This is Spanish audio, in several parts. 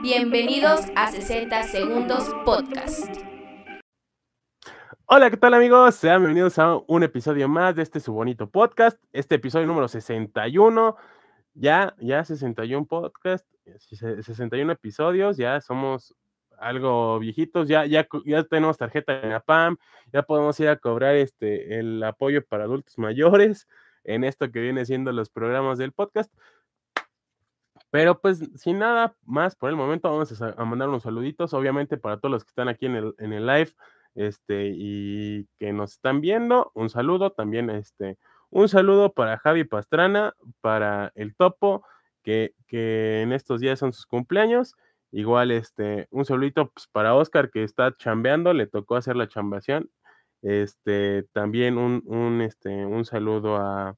Bienvenidos a 60 Segundos Podcast. Hola, ¿qué tal amigos? Sean bienvenidos a un episodio más de este su bonito podcast. Este episodio número 61. Ya, ya 61 podcast, 61 episodios, ya somos algo viejitos, ya, ya, ya tenemos tarjeta en la PAM, ya podemos ir a cobrar este el apoyo para adultos mayores en esto que viene siendo los programas del podcast. Pero pues sin nada más por el momento, vamos a, mandar unos saluditos, obviamente para todos los que están aquí en el, en el live este, y que nos están viendo, un saludo también, este, un saludo para Javi Pastrana, para el Topo, que, que en estos días son sus cumpleaños. Igual, este, un saludito pues, para Oscar que está chambeando, le tocó hacer la chambación. Este, también un, un, este, un saludo a,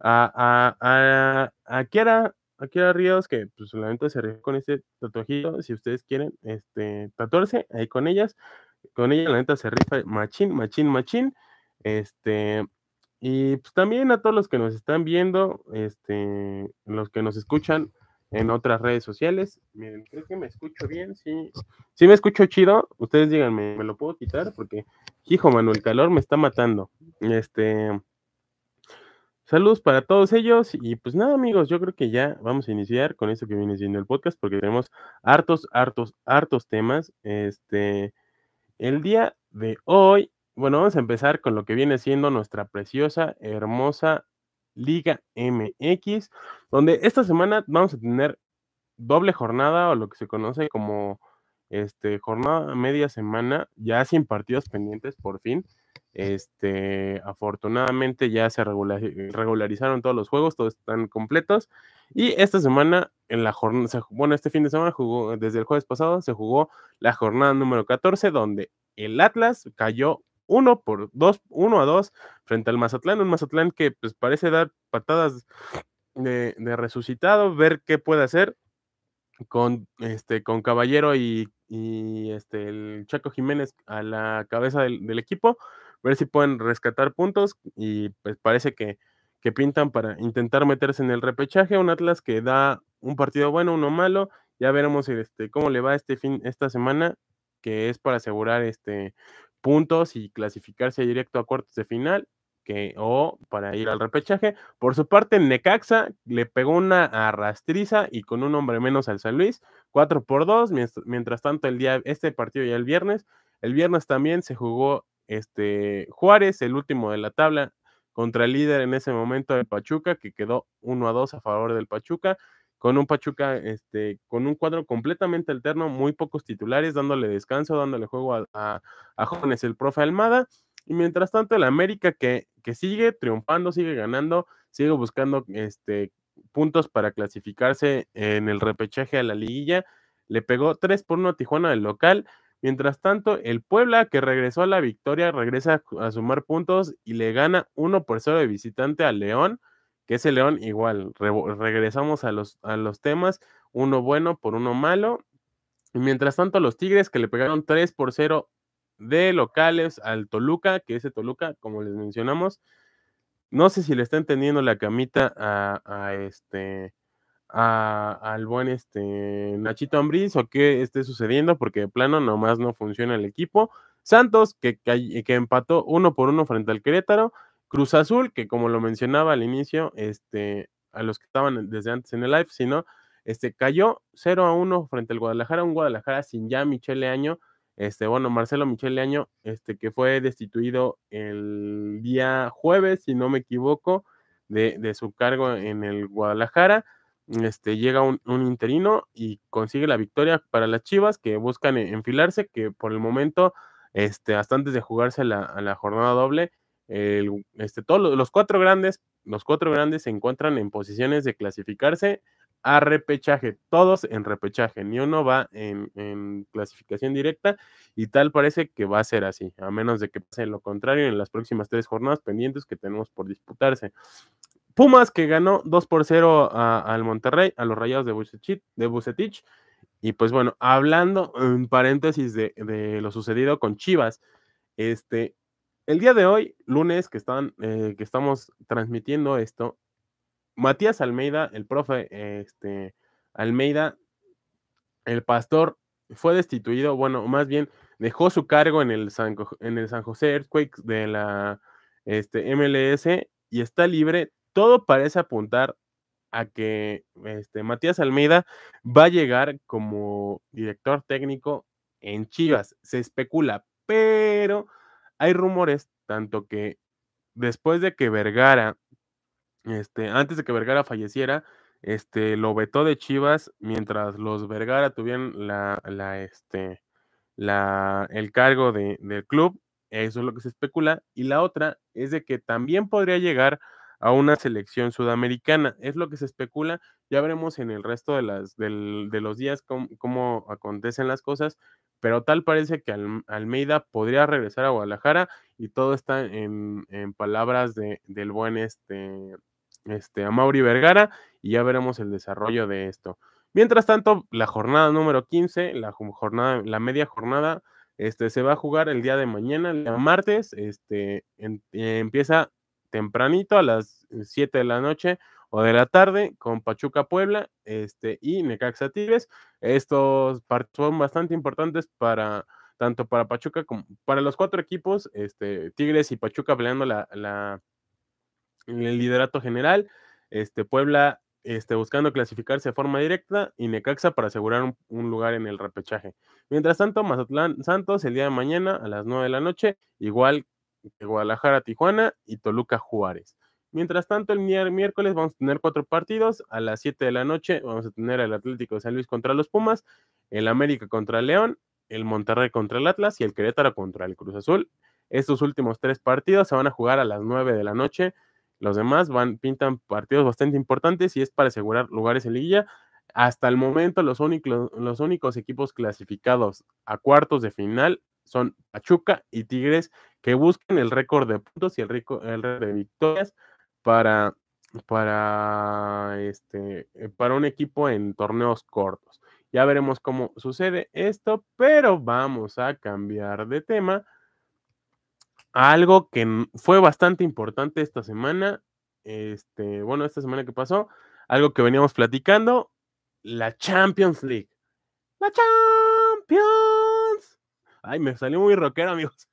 a, a, a, Kiara, a Ríos, que pues solamente se rió con este tatuajito. Si ustedes quieren este, tatuarse ahí con ellas, con ella la neta se rifa machín, machín, machín. Este, y pues también a todos los que nos están viendo, este, los que nos escuchan en otras redes sociales. Miren, creo que me escucho bien, sí. Sí me escucho chido. Ustedes díganme, ¿me lo puedo quitar? Porque, hijo, Manuel, el calor me está matando. Este. Saludos para todos ellos y pues nada amigos, yo creo que ya vamos a iniciar con eso que viene siendo el podcast porque tenemos hartos, hartos, hartos temas. Este, el día de hoy, bueno, vamos a empezar con lo que viene siendo nuestra preciosa, hermosa Liga MX, donde esta semana vamos a tener doble jornada o lo que se conoce como este, jornada media semana, ya sin partidos pendientes por fin. Este, afortunadamente ya se regularizaron todos los juegos, todos están completos. Y esta semana, en la jornada, bueno, este fin de semana jugó, desde el jueves pasado, se jugó la jornada número 14, donde el Atlas cayó 1 por 2, 1 a 2 frente al Mazatlán, un Mazatlán que pues parece dar patadas de, resucitado, ver qué puede hacer con este con Caballero y, este el Chaco Jiménez a la cabeza del equipo ver si pueden rescatar puntos y pues parece que, pintan para intentar meterse en el repechaje. Un Atlas que da un partido bueno, uno malo. Ya veremos este, cómo le va este fin, esta semana, que es para asegurar este, puntos y clasificarse directo a cuartos de final. Que, o para ir al repechaje. Por su parte, Necaxa le pegó una arrastriza y con un hombre menos al San Luis, 4 por 2. Mientras, mientras tanto, el día, este partido ya el viernes. El viernes también se jugó este, Juárez, el último de la tabla, contra el líder en ese momento de Pachuca, que quedó 1 a 2 a favor del Pachuca, con un Pachuca, este, con un cuadro completamente alterno, muy pocos titulares, dándole descanso, dándole juego a, jóvenes el profe Almada. Y mientras tanto, el América que, que sigue triunfando, sigue ganando, sigue buscando este, puntos para clasificarse en el repechaje a la liguilla. Le pegó 3 por 1 a Tijuana del local Mientras tanto, el Puebla, que regresó a la victoria, regresa a sumar puntos y le gana 1 por 0 de visitante al León, que ese León igual. regresamos a los, a los temas, uno bueno por uno malo. Y mientras tanto, los Tigres, que le pegaron 3 por 0 de locales al Toluca, que ese Toluca, como les mencionamos, no sé si le está entendiendo la camita a, a este al buen este Nachito Ambriz o qué esté sucediendo, porque de plano nomás no funciona el equipo. Santos, que, que, empató uno por uno frente al Querétaro. Cruz Azul, que como lo mencionaba al inicio, este, a los que estaban desde antes en el live, sino este, cayó 0 a 1 frente al Guadalajara, un Guadalajara sin ya Michele Año, este, bueno, Marcelo Michele Año, este, que fue destituido el día jueves, si no me equivoco, de su cargo en el Guadalajara este, llega un, interino y consigue la victoria para las Chivas que buscan e, enfilarse, que por el momento, este, hasta antes de jugarse la, a la jornada doble, este, todos los cuatro grandes, los cuatro grandes se encuentran en posiciones de clasificarse a repechaje, todos en repechaje, ni uno va en, en, clasificación directa y tal parece que va a ser así, a menos de que pase lo contrario en las próximas tres jornadas pendientes que tenemos por disputarse. Pumas que ganó 2 por 0 al Monterrey, a los Rayados de Bucetich. Y pues bueno, hablando en paréntesis de, lo sucedido con Chivas, este, el día de hoy, lunes, que, están, eh, que estamos transmitiendo esto, Matías Almeida, el profe este, Almeida, el pastor fue destituido, bueno, más bien dejó su cargo en el San, en el San José Earthquakes de la este, MLS y está libre. Todo parece apuntar a que este, Matías Almeida va a llegar como director técnico en Chivas. Se especula, pero hay rumores tanto que después de que Vergara, este, antes de que Vergara falleciera, este, lo vetó de Chivas mientras los Vergara tuvieron la, la, este, la, el cargo de, del club. Eso es lo que se especula. Y la otra es de que también podría llegar a una selección sudamericana. Es lo que se especula. Ya veremos en el resto de, las, del, de los días cómo, cómo, acontecen las cosas. Pero tal parece que Almeida podría regresar a Guadalajara y todo está en, en palabras de, del buen este, este, a Mauri Vergara y ya veremos el desarrollo de esto. Mientras tanto, la jornada número 15, la jornada, la media jornada, este, se va a jugar el día de mañana, el martes, este, empieza tempranito a las 7 de la noche o de la tarde con Pachuca Puebla este, y Necaxa Tigres. Estos partidos son bastante importantes para tanto para Pachuca como para los cuatro equipos, este, Tigres y Pachuca peleando la, la el liderato general, este, Puebla este, buscando clasificarse de forma directa y Necaxa para asegurar un, un, lugar en el repechaje. Mientras tanto, Mazatlán Santos el día de mañana a las 9 de la noche, igual Guadalajara Tijuana y Toluca Juárez. Mientras tanto, el miércoles vamos a tener cuatro partidos. A las 7 de la noche vamos a tener el Atlético de San Luis contra los Pumas, el América contra el León, el Monterrey contra el Atlas y el Querétaro contra el Cruz Azul. Estos últimos tres partidos se van a jugar a las 9 de la noche los demás van, pintan partidos bastante importantes y es para asegurar lugares en liguilla. Hasta el momento, los únicos, los únicos equipos clasificados a cuartos de final son Pachuca y Tigres, que buscan el récord de puntos y el, récord de victorias para, para, este, eh, para un equipo en torneos cortos. Ya veremos cómo sucede esto, pero vamos a cambiar de tema algo que fue bastante importante esta semana, este, bueno, esta semana que pasó, algo que veníamos platicando, la Champions League. La Champions. Ay, me salió muy rockero, amigos.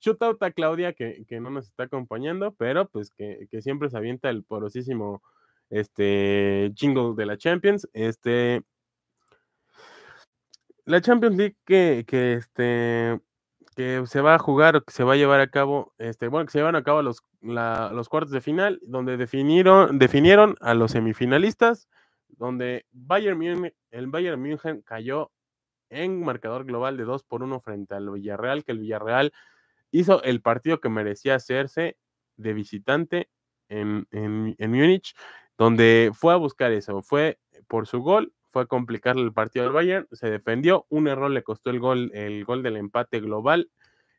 Shoot out a Claudia, que, que, no nos está acompañando, pero pues que, que, siempre se avienta el porosísimo este, jingle de la Champions. Este, la Champions League que, que este, que se va a jugar o que se va a llevar a cabo, este, bueno, que se llevan a cabo los, los cuartos de final, donde definieron, definieron a los semifinalistas, donde Bayern München, el Bayern München cayó en marcador global de 2 por 1 frente al Villarreal, que el Villarreal hizo el partido que merecía hacerse de visitante en, en, en Múnich, donde fue a buscar eso, fue por su gol, fue a complicarle el partido al Bayern, se defendió, un error le costó el gol, el gol del empate global,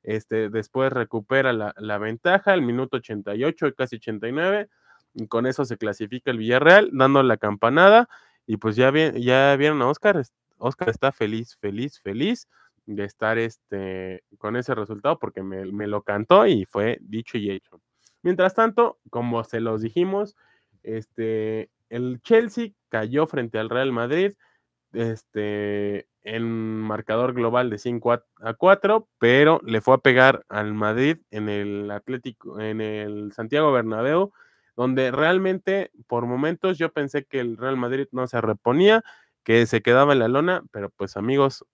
este, después recupera la, la ventaja, el minuto 88 y casi 89, y con eso se clasifica el Villarreal, dando la campanada, y pues ya, ya vieron a Oscar, Oscar está feliz, feliz, feliz de estar este, con ese resultado porque me, lo cantó y fue dicho y hecho. Mientras tanto, como se los dijimos, este, el Chelsea cayó frente al Real Madrid este, en marcador global de 5 a 4, pero le fue a pegar al Madrid en el Atlético, en el Santiago Bernabéu, donde realmente por momentos yo pensé que el Real Madrid no se reponía, que se quedaba en la lona, pero pues amigos,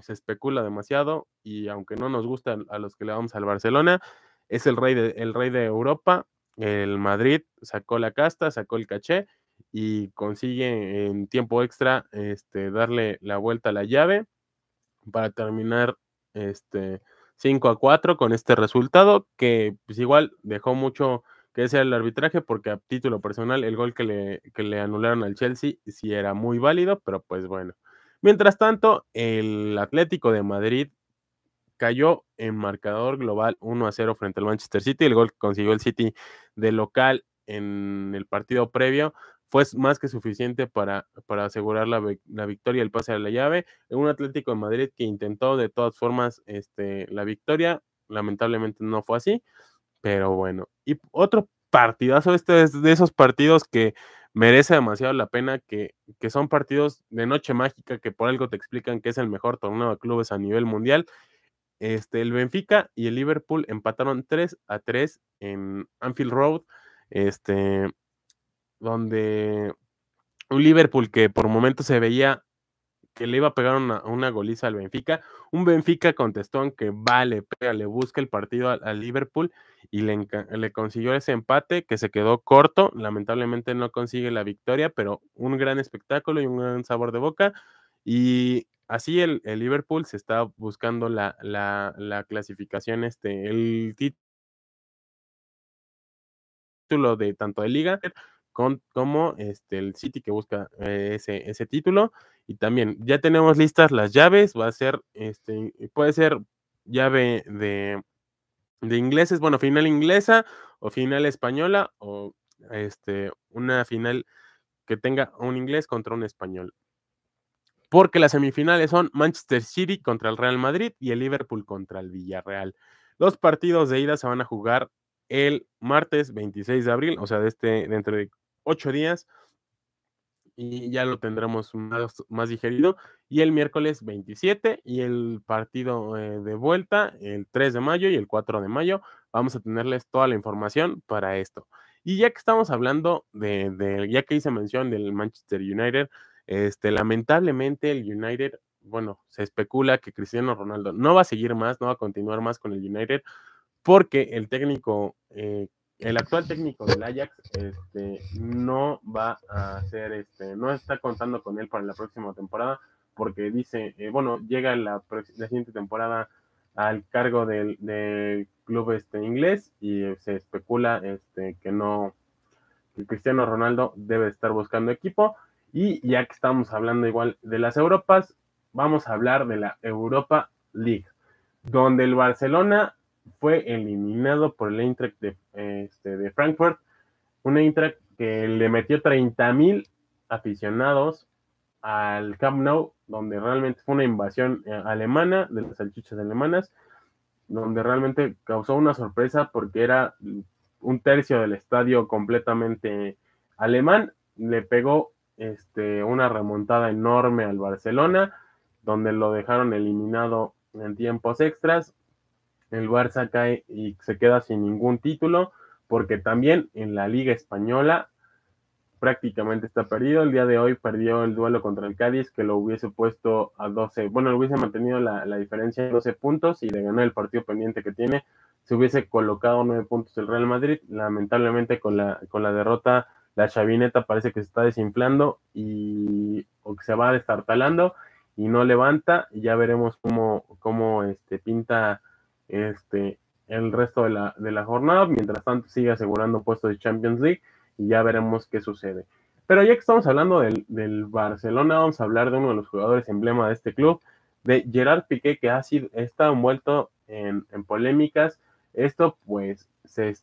se especula demasiado y aunque no nos gusta a los que le vamos al Barcelona, es el rey de, el rey de Europa, el Madrid sacó la casta, sacó el caché y consigue en tiempo extra este, darle la vuelta a la llave para terminar este, 5 a 4 con este resultado que pues igual dejó mucho que sea el arbitraje porque a título personal el gol que le, que le anularon al Chelsea sí era muy válido, pero pues bueno. Mientras tanto, el Atlético de Madrid cayó en marcador global 1 a 0 frente al Manchester City. El gol que consiguió el City de local en el partido previo fue más que suficiente para, para asegurar la, la, victoria, el pase a la llave. Un Atlético de Madrid que intentó de todas formas este, la victoria, lamentablemente no fue así, pero bueno. Y otro partidazo, este es de esos partidos que merece demasiado la pena que, que son partidos de noche mágica que por algo te explican que es el mejor torneo de clubes a nivel mundial. Este, el Benfica y el Liverpool empataron 3 a 3 en Anfield Road, este, donde un Liverpool que por momentos se veía que le iba a pegar una, una goliza al Benfica. Un Benfica contestó en que vale, pega, le busca el partido al, Liverpool y le, consiguió ese empate que se quedó corto. Lamentablemente no consigue la victoria, pero un gran espectáculo y un gran sabor de boca. Y así el, el Liverpool se está buscando la, la, la clasificación, este, el título de tanto de liga con, como este, el City que busca eh, ese, ese título. Y también ya tenemos listas las llaves, va a ser, este, puede ser llave de, de ingleses, bueno, final inglesa o final española o este, una final que tenga un inglés contra un español. Porque las semifinales son Manchester City contra el Real Madrid y el Liverpool contra el Villarreal. Los partidos de ida se van a jugar el martes 26 de abril, o sea, de este, dentro de ocho días y ya lo tendremos más, más, digerido. Y el miércoles 27 y el partido eh, de vuelta el 3 de mayo y el 4 de mayo. Vamos a tenerles toda la información para esto. Y ya que estamos hablando de, ya que hice mención del Manchester United, este, lamentablemente el United, bueno, se especula que Cristiano Ronaldo no va a seguir más, no va a continuar más con el United, porque el técnico eh, el actual técnico del Ajax este, no va a ser, este, no está contando con él para la próxima temporada, porque dice, eh, bueno, llega la, siguiente temporada al cargo del, club este, inglés y se especula este, que no, que Cristiano Ronaldo debe estar buscando equipo. Y ya que estamos hablando igual de las Europas, vamos a hablar de la Europa League, donde el Barcelona fue eliminado por el Eintracht de, este, de Frankfurt, un Eintracht que le metió 30 mil aficionados al Camp Nou, donde realmente fue una invasión eh, alemana, de las salchichas alemanas, donde realmente causó una sorpresa porque era un tercio del estadio completamente alemán, le pegó este, una remontada enorme al Barcelona, donde lo dejaron eliminado en tiempos extras, el Barça cae y se queda sin ningún título, porque también en la Liga Española prácticamente está perdido. El día de hoy perdió el duelo contra el Cádiz, que lo hubiese puesto a 12, bueno, lo hubiese mantenido la, diferencia en 12 puntos y de ganar el partido pendiente que tiene, se hubiese colocado 9 puntos el Real Madrid. Lamentablemente con la, con la derrota, la chavineta parece que se está desinflando y o que se va destartalando y no levanta. Y ya veremos cómo, cómo este, pinta este, el resto de la, de la jornada. Mientras tanto, sigue asegurando puestos de Champions League y ya veremos qué sucede. Pero ya que estamos hablando del, del, Barcelona, vamos a hablar de uno de los jugadores emblema de este club, de Gerard Piqué, que ha sido, está envuelto en, en polémicas. Esto, pues, se,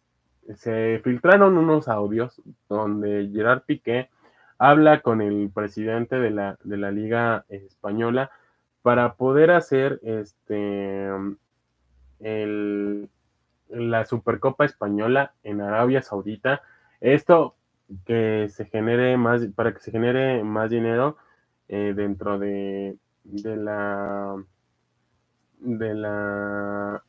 se filtraron unos audios donde Gerard Piqué habla con el presidente de la, de la Liga Española para poder hacer este el, la Supercopa Española en Arabia Saudita. Esto que se genere más, para que se genere más dinero eh, dentro de, de la de la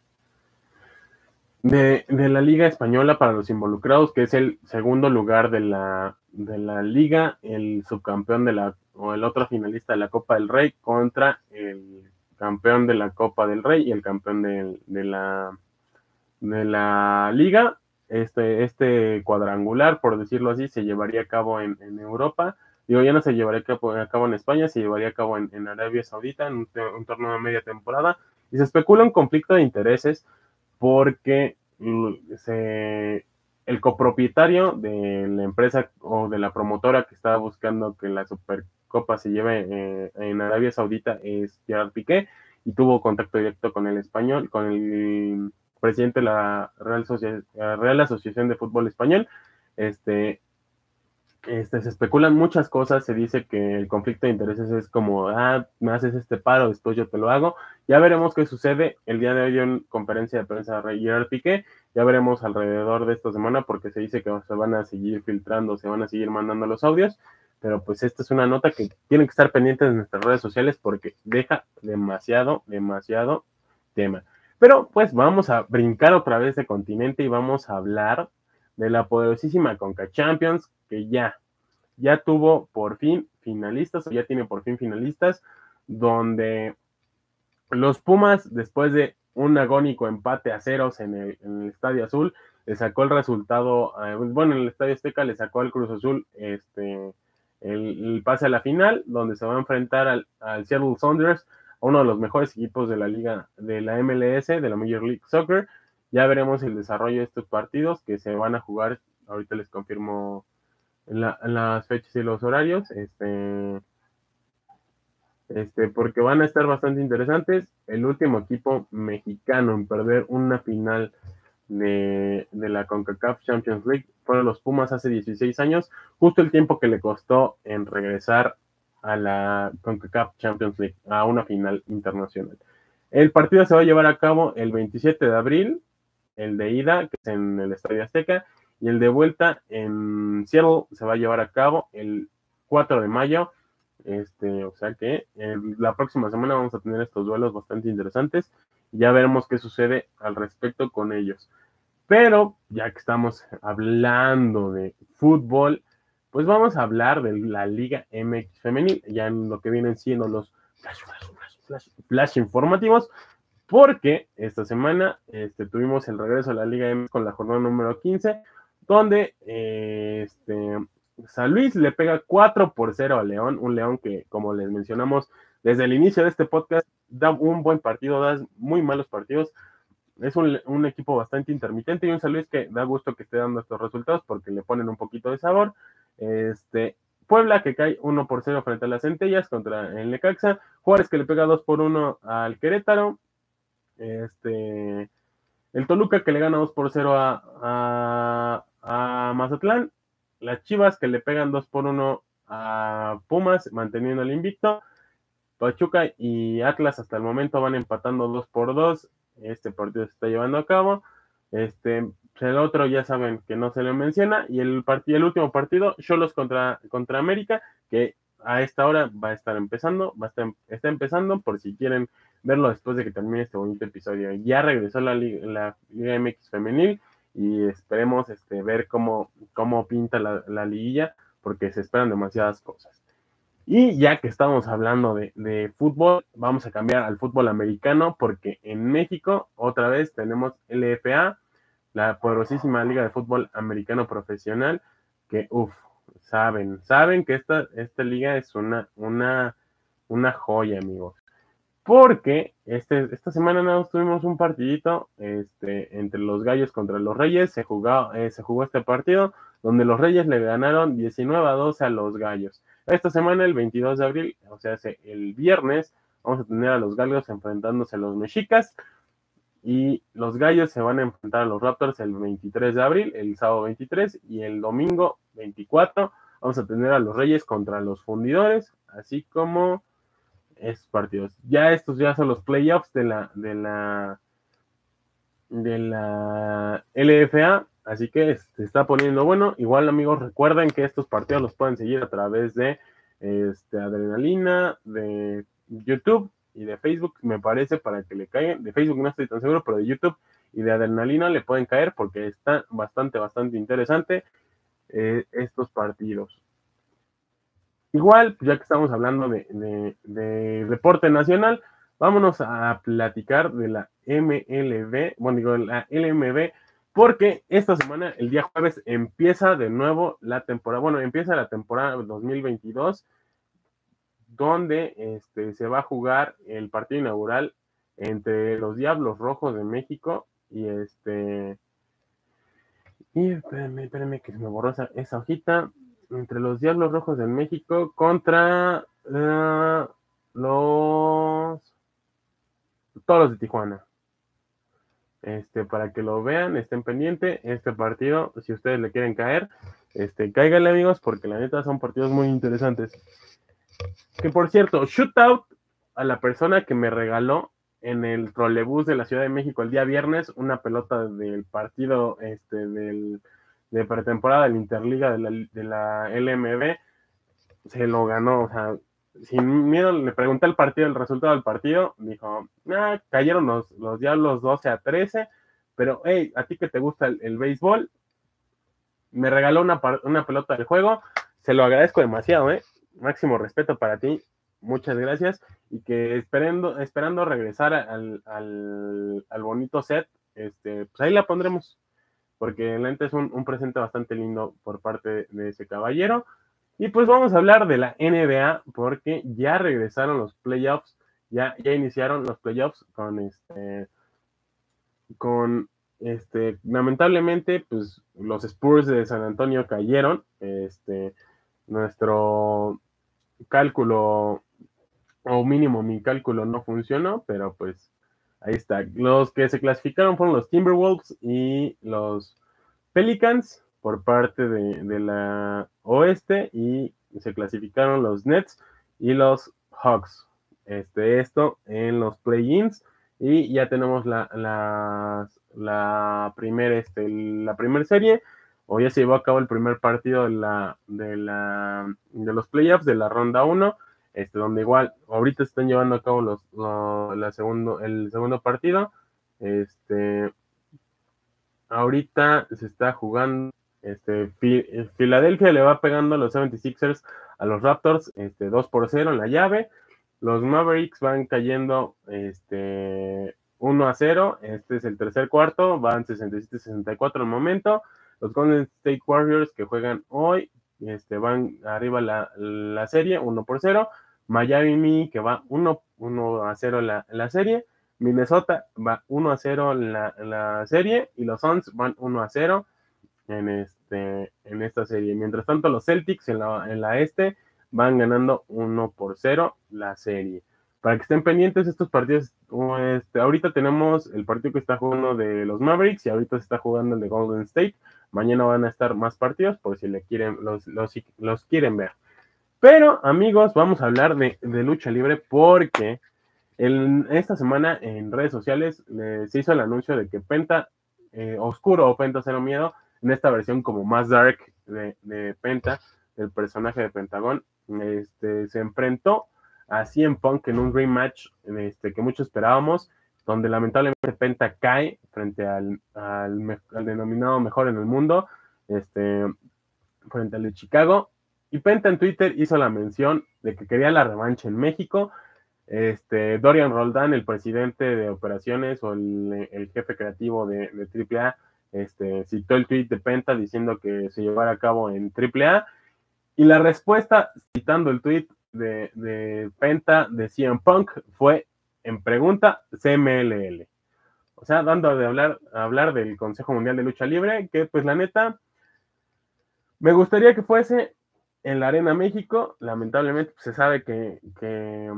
de, de, la Liga Española para los involucrados, que es el segundo lugar de la, de la liga, el subcampeón de la, o el otro finalista de la Copa del Rey contra el campeón de la Copa del Rey y el campeón de, la, de la liga. Este, este cuadrangular, por decirlo así, se llevaría a cabo en, Europa. Digo, ya no se llevaría a cabo, en España, se llevaría a cabo en, Arabia Saudita, en un, torneo de media temporada. Y se especula un conflicto de intereses porque el copropietario de la empresa o de la promotora que estaba buscando que la Super Copa se lleve eh, en Arabia Saudita es Gerard Piqué y tuvo contacto directo con el español, con el presidente de la Real, Real Asociación de Fútbol Español. Este, este, se especulan muchas cosas, se dice que el conflicto de intereses es como, ah, me haces este paro, después yo te lo hago. Ya veremos qué sucede. El día de hoy en conferencia de prensa de Gerard Piqué Ya veremos alrededor de esta semana porque se dice que se van a seguir filtrando, se van a seguir mandando los audios, pero pues esta es una nota que tienen que estar pendientes en nuestras redes sociales porque deja demasiado, demasiado tema. Pero pues vamos a brincar otra vez de continente y vamos a hablar de la poderosísima Conca Champions que ya, ya tuvo por fin finalistas, o ya tiene por fin finalistas, donde los Pumas, después de un agónico empate a ceros en el, Estadio Azul, le sacó el resultado, eh, bueno, en el Estadio Azteca le sacó al Cruz Azul este, el, pase a la final, donde se va a enfrentar al, Seattle Saunders, uno de los mejores equipos de la liga, de la MLS, de la Major League Soccer. Ya veremos el desarrollo de estos partidos que se van a jugar, ahorita les confirmo las fechas y los horarios, este, este, porque van a estar bastante interesantes. El último equipo mexicano en perder una final de, la CONCACAF Champions League fueron los Pumas hace 16 años, justo el tiempo que le costó en regresar a la CONCACAF Champions League, a una final internacional. El partido se va a llevar a cabo el 27 de abril, el de ida, que es en el Estadio Azteca, y el de vuelta en Seattle se va a llevar a cabo el 4 de mayo. Este, o sea que la próxima semana vamos a tener estos duelos bastante interesantes. Ya veremos qué sucede al respecto con ellos. Pero ya que estamos hablando de fútbol, pues vamos a hablar de la Liga MX femenil, ya en lo que vienen siendo los flash, informativos, porque esta semana este, tuvimos el regreso a la Liga MX con la jornada número 15, donde este, San Luis le pega 4 por 0 a León, un León que, como les mencionamos desde el inicio de este podcast, da un buen partido, da muy malos partidos. Es un, equipo bastante intermitente y un San Luis que da gusto que esté dando estos resultados porque le ponen un poquito de sabor. Este, Puebla que cae 1 por 0 frente a las Centellas contra el Necaxa. Juárez que le pega 2 por 1 al Querétaro. Este, el Toluca que le gana 2 por 0 a, a Mazatlán. Las Chivas que le pegan 2 por 1 a Pumas, manteniendo el invicto. Pachuca y Atlas hasta el momento van empatando 2 por 2. Este partido se está llevando a cabo. Este, el otro ya saben que no se le menciona. Y el, partido, el último partido, Cholos contra, contra América, que a esta hora va a estar empezando, va a estar, está empezando por si quieren verlo después de que termine este bonito episodio. Ya regresó la, la Liga MX femenil y esperemos este, ver cómo, cómo pinta la, liguilla, porque se esperan demasiadas cosas. Y ya que estamos hablando de, de, fútbol, vamos a cambiar al fútbol americano, porque en México otra vez tenemos LFA, la poderosísima Liga de Fútbol Americano Profesional, que, uff, saben, saben que esta, esta liga es una, una, una joya, amigos porque este, esta semana nada tuvimos un partidito este, entre los Gallos contra los Reyes, se jugó, eh, se jugó este partido donde los Reyes le ganaron 19 a 12 a los Gallos. Esta semana, el 22 de abril, o sea, el viernes, vamos a tener a los Gallos enfrentándose a los Mexicas y los Gallos se van a enfrentar a los Raptors el 23 de abril, el sábado 23 y el domingo 24 vamos a tener a los Reyes contra los Fundidores, así como estos partidos. Ya estos ya son los playoffs de la, de la, de la LFA, así que se está poniendo bueno. Igual amigos, recuerden que estos partidos los pueden seguir a través de este, Adrenalina, de YouTube y de Facebook, me parece, para que le caigan. De Facebook no estoy tan seguro, pero de YouTube y de Adrenalina le pueden caer porque está bastante, bastante interesante eh, estos partidos. Igual, ya que estamos hablando de, deporte nacional, vámonos a platicar de la MLB, bueno, digo, la LMB, porque esta semana, el día jueves, empieza de nuevo la temporada, bueno, empieza la temporada 2022, donde este, se va a jugar el partido inaugural entre los Diablos Rojos de México y este... Y espérenme, espérenme que se me borró esa, esa hojita entre los Diablos Rojos de México contra uh, los de Tijuana. Este, para que lo vean, estén pendientes. Este partido, si ustedes le quieren caer, este, cáiganle amigos, porque la neta son partidos muy interesantes. Que por cierto, shootout a la persona que me regaló en el trolebús de la Ciudad de México el día viernes una pelota del partido este, del, de pretemporada de la Interliga de la, de la LMB. Se lo ganó, o sea, sin miedo le pregunté el partido, el resultado del partido. Dijo, ah, cayeron los, los diablos 12 a 13, pero hey, a ti que te gusta el, el béisbol, me regaló una, una pelota del juego. Se lo agradezco demasiado, ¿eh? Máximo respeto para ti muchas gracias y que esperando, esperando regresar al, al, al, bonito set, este, pues ahí la pondremos, porque la es un, un, presente bastante lindo por parte de ese caballero. Y pues vamos a hablar de la NBA, porque ya regresaron los playoffs, ya, ya iniciaron los playoffs con este, con este, lamentablemente, pues los Spurs de San Antonio cayeron, este, nuestro cálculo o mínimo mi cálculo no funcionó, pero pues ahí está. Los que se clasificaron fueron los Timberwolves y los Pelicans por parte de, la oeste y se clasificaron los Nets y los Hawks. Este, esto en los play-ins y ya tenemos la, la, la primera este, la primer serie o ya se llevó a cabo el primer partido de la de la de los playoffs de la ronda 1 este, donde igual ahorita están llevando a cabo los, la segundo, el segundo partido. Este, ahorita se está jugando, este, Filadelfia le va pegando a los 76ers a los Raptors, este, 2 por 0 en la llave. Los Mavericks van cayendo, este, 1 a 0. Este es el tercer cuarto, van 67-64 el momento. Los Golden State Warriors que juegan hoy este, van arriba la, la serie, 1 por 0. Miami que va 1, 1 a 0 la, la serie. Minnesota va 1 a 0 la, la serie. Y los Suns van 1 a 0 en, este, en esta serie. Mientras tanto, los Celtics en la, en la este van ganando 1 por 0 la serie. Para que estén pendientes estos partidos, este, ahorita tenemos el partido que está jugando de los Mavericks y ahorita se está jugando el de Golden State. Mañana van a estar más partidos por si le quieren, los, los, los quieren ver. Pero, amigos, vamos a hablar de, lucha libre porque en esta semana en redes sociales se hizo el anuncio de que Penta eh, Oscuro o Penta Cero Miedo, en esta versión como más dark de, Penta, del personaje de Pentagón, este, se enfrentó a CM Punk en un rematch este, que muchos esperábamos, donde lamentablemente Penta cae frente al, al, denominado mejor en el mundo, este, frente al de Chicago. Y Penta en Twitter hizo la mención de que quería la revancha en México. Este, Dorian Roldán, el presidente de operaciones o el, jefe creativo de, de, AAA, este, citó el tweet de Penta diciendo que se llevara a cabo en AAA. Y la respuesta, citando el tweet de, de Penta de CM Punk, fue en pregunta CMLL. O sea, dando de hablar, hablar del Consejo Mundial de Lucha Libre, que pues la neta, me gustaría que fuese en la Arena México. Lamentablemente pues, se sabe que, que,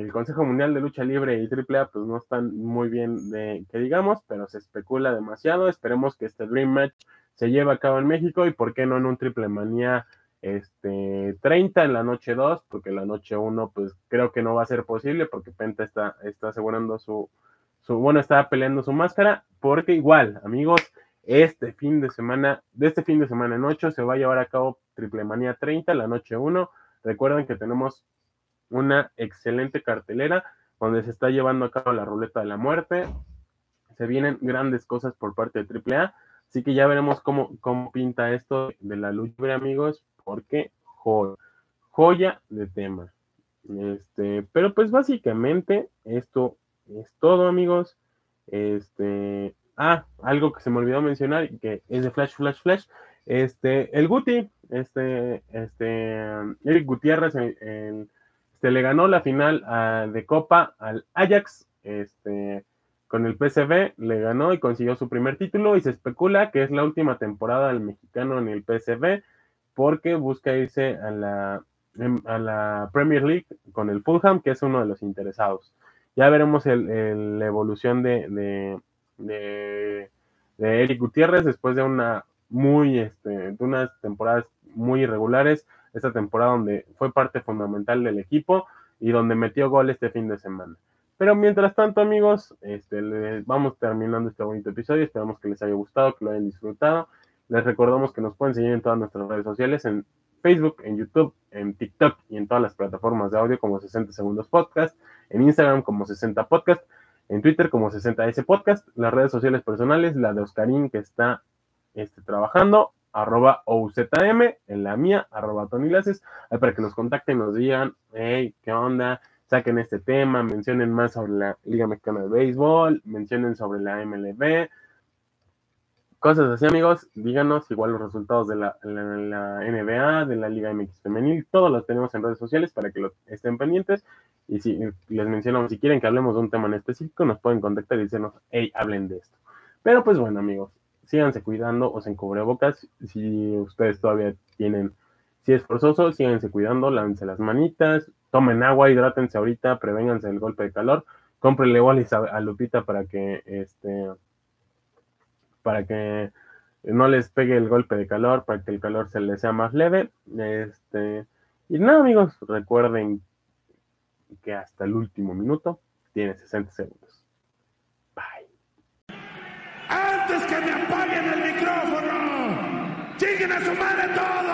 el Consejo Mundial de Lucha Libre y AAA pues no están muy bien de que digamos, pero se especula demasiado. Esperemos que este Dream Match se lleve a cabo en México y por qué no en un Triple Manía este, 30 en la noche 2, porque la noche 1, pues creo que no va a ser posible, porque Penta está, está asegurando su, su, bueno, está peleando su máscara, porque igual, amigos, este fin de semana, de este fin de semana en 8, se va a llevar a cabo Triple Manía 30, la noche 1. Recuerden que tenemos una excelente cartelera donde se está llevando a cabo la ruleta de la muerte. Se vienen grandes cosas por parte de AAA. Así que ya veremos cómo, cómo pinta esto de la lucha amigos porque joya, joya de tema. Este, pero pues básicamente esto es todo, amigos. Este, ah, algo que se me olvidó mencionar, que es de Flash, Flash, Flash. Este, el Guti, este, este, Eric Gutiérrez, este, le ganó la final de Copa al Ajax, este, con el PSV, le ganó y consiguió su primer título y se especula que es la última temporada del mexicano en el PSV porque busca irse a la, em, a la Premier League con el Fulham, que es uno de los interesados. Ya veremos el, la evolución de, de, de, Eric Gutiérrez después de una muy, este, de unas temporadas muy irregulares, esta temporada donde fue parte fundamental del equipo y donde metió gol este fin de semana. Pero mientras tanto, amigos, este, vamos terminando este bonito episodio. Esperamos que les haya gustado, que lo hayan disfrutado. Les recordamos que nos pueden seguir en todas nuestras redes sociales, en Facebook, en YouTube, en TikTok y en todas las plataformas de audio como 60 Segundos Podcast, en Instagram como 60 Podcast, en Twitter como 60S Podcast, las redes sociales personales, la de Oscarín que está este, trabajando, arroba OZM, en la mía, arroba Tony Laces, para que nos contacten, nos digan, hey, ¿qué onda? Saquen este tema, mencionen más sobre la Liga Mexicana de Béisbol, mencionen sobre la MLB, Cosas así, amigos. Díganos igual los resultados de la, NBA, de la Liga MX Femenil. Todos los tenemos en redes sociales para que estén pendientes. Y si les mencionamos, si quieren que hablemos de un tema en específico, nos pueden contactar y decirnos, hey, hablen de esto. Pero pues bueno, amigos, síganse cuidando, o se bocas Si ustedes todavía tienen, si es forzoso, síganse cuidando, lávense las manitas, tomen agua, hidrátense ahorita, prevénganse el golpe de calor. Cómprenle bolis a Lupita para que este para que no les pegue el golpe de calor, para que el calor se les sea más leve. Este, y nada, amigos, recuerden que hasta el último minuto tiene 60 segundos. Bye. Antes que me apaguen el micrófono, lleguen a su madre todos.